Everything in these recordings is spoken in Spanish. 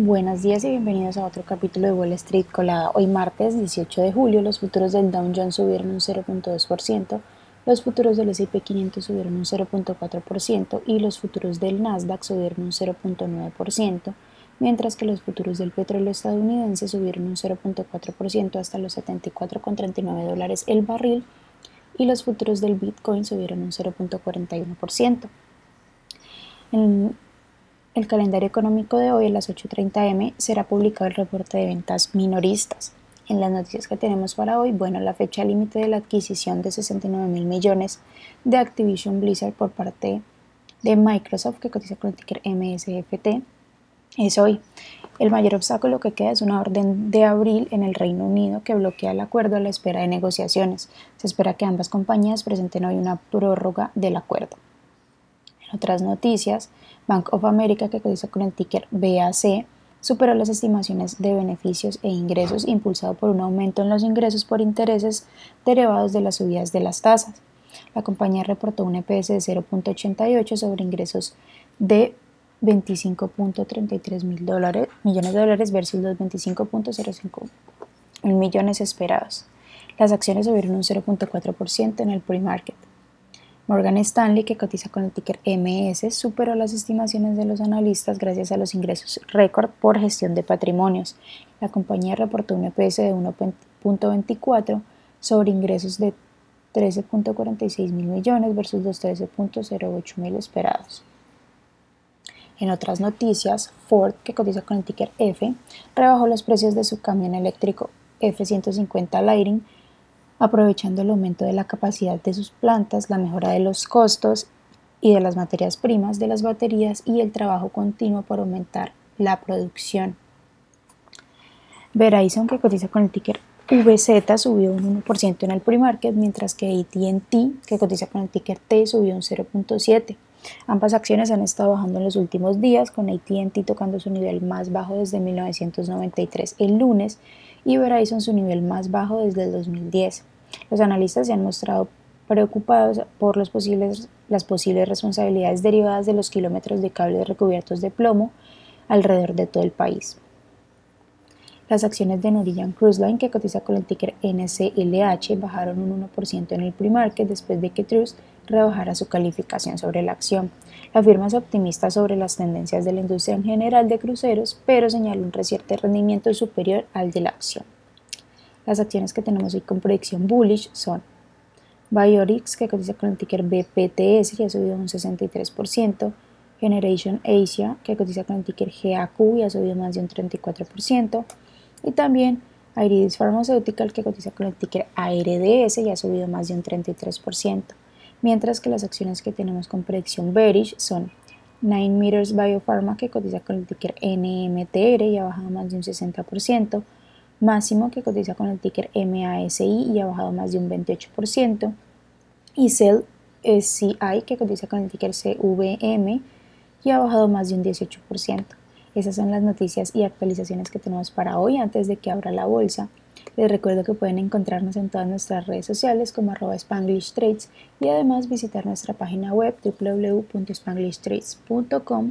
Buenos días y bienvenidos a otro capítulo de Wall Street Colada. Hoy martes 18 de julio los futuros del Dow Jones subieron un 0.2%, los futuros del S&P 500 subieron un 0.4% y los futuros del Nasdaq subieron un 0.9%, mientras que los futuros del petróleo estadounidense subieron un 0.4% hasta los 74,39 dólares el barril y los futuros del Bitcoin subieron un 0.41%. En el calendario económico de hoy a las 8.30 am será publicado el reporte de ventas minoristas. En las noticias que tenemos para hoy, bueno, la fecha límite de la adquisición de 69 mil millones de Activision Blizzard por parte de Microsoft, que cotiza con el ticker MSFT, es hoy. El mayor obstáculo que queda es una orden de abril en el Reino Unido que bloquea el acuerdo a la espera de negociaciones. Se espera que ambas compañías presenten hoy una prórroga del acuerdo. Otras noticias, Bank of America, que cotiza con el ticker BAC, superó las estimaciones de beneficios e ingresos impulsado por un aumento en los ingresos por intereses derivados de las subidas de las tasas. La compañía reportó un EPS de 0.88 sobre ingresos de 25.33 mil millones de dólares versus los 25.05 millones esperados. Las acciones subieron un 0.4% en el pre-market. Morgan Stanley, que cotiza con el ticker MS, superó las estimaciones de los analistas gracias a los ingresos récord por gestión de patrimonios. La compañía reportó un EPS de 1.24 sobre ingresos de 13.46 mil millones versus los 13.08 mil esperados. En otras noticias, Ford, que cotiza con el ticker F, rebajó los precios de su camión eléctrico F-150 Lighting aprovechando el aumento de la capacidad de sus plantas, la mejora de los costos y de las materias primas de las baterías y el trabajo continuo por aumentar la producción. Verizon, que cotiza con el ticker VZ, subió un 1% en el pre-market, mientras que ATT, que cotiza con el ticker T, subió un 0.7%. Ambas acciones han estado bajando en los últimos días, con ATT tocando su nivel más bajo desde 1993 el lunes y Verizon su nivel más bajo desde el 2010. Los analistas se han mostrado preocupados por los posibles, las posibles responsabilidades derivadas de los kilómetros de cables recubiertos de plomo alrededor de todo el país. Las acciones de Norwegian Cruise Line, que cotiza con el ticker NCLH, bajaron un 1% en el pre-market después de que Trust rebajara su calificación sobre la acción. La firma es optimista sobre las tendencias de la industria en general de cruceros, pero señala un reciente rendimiento superior al de la acción. Las acciones que tenemos hoy con predicción bullish son Biorix, que cotiza con el ticker BPTS y ha subido un 63%, Generation Asia, que cotiza con el ticker GAQ y ha subido más de un 34%, y también Iridis Pharmaceutical que cotiza con el ticker ARDS y ha subido más de un 33%, mientras que las acciones que tenemos con predicción bearish son 9 Meters Biopharma que cotiza con el ticker NMTR y ha bajado más de un 60%, Máximo que cotiza con el ticker MASI y ha bajado más de un 28%, y Cell SCI que cotiza con el ticker CVM y ha bajado más de un 18%. Esas son las noticias y actualizaciones que tenemos para hoy antes de que abra la bolsa. Les recuerdo que pueden encontrarnos en todas nuestras redes sociales como arroba Spanglish y además visitar nuestra página web www.spanglishtrades.com.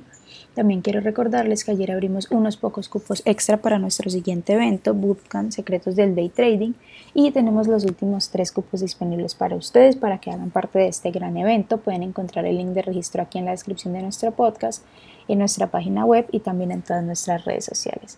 También quiero recordarles que ayer abrimos unos pocos cupos extra para nuestro siguiente evento, Bootcamp Secretos del Day Trading, y tenemos los últimos tres cupos disponibles para ustedes para que hagan parte de este gran evento. Pueden encontrar el link de registro aquí en la descripción de nuestro podcast, en nuestra página web y también en todas nuestras redes sociales.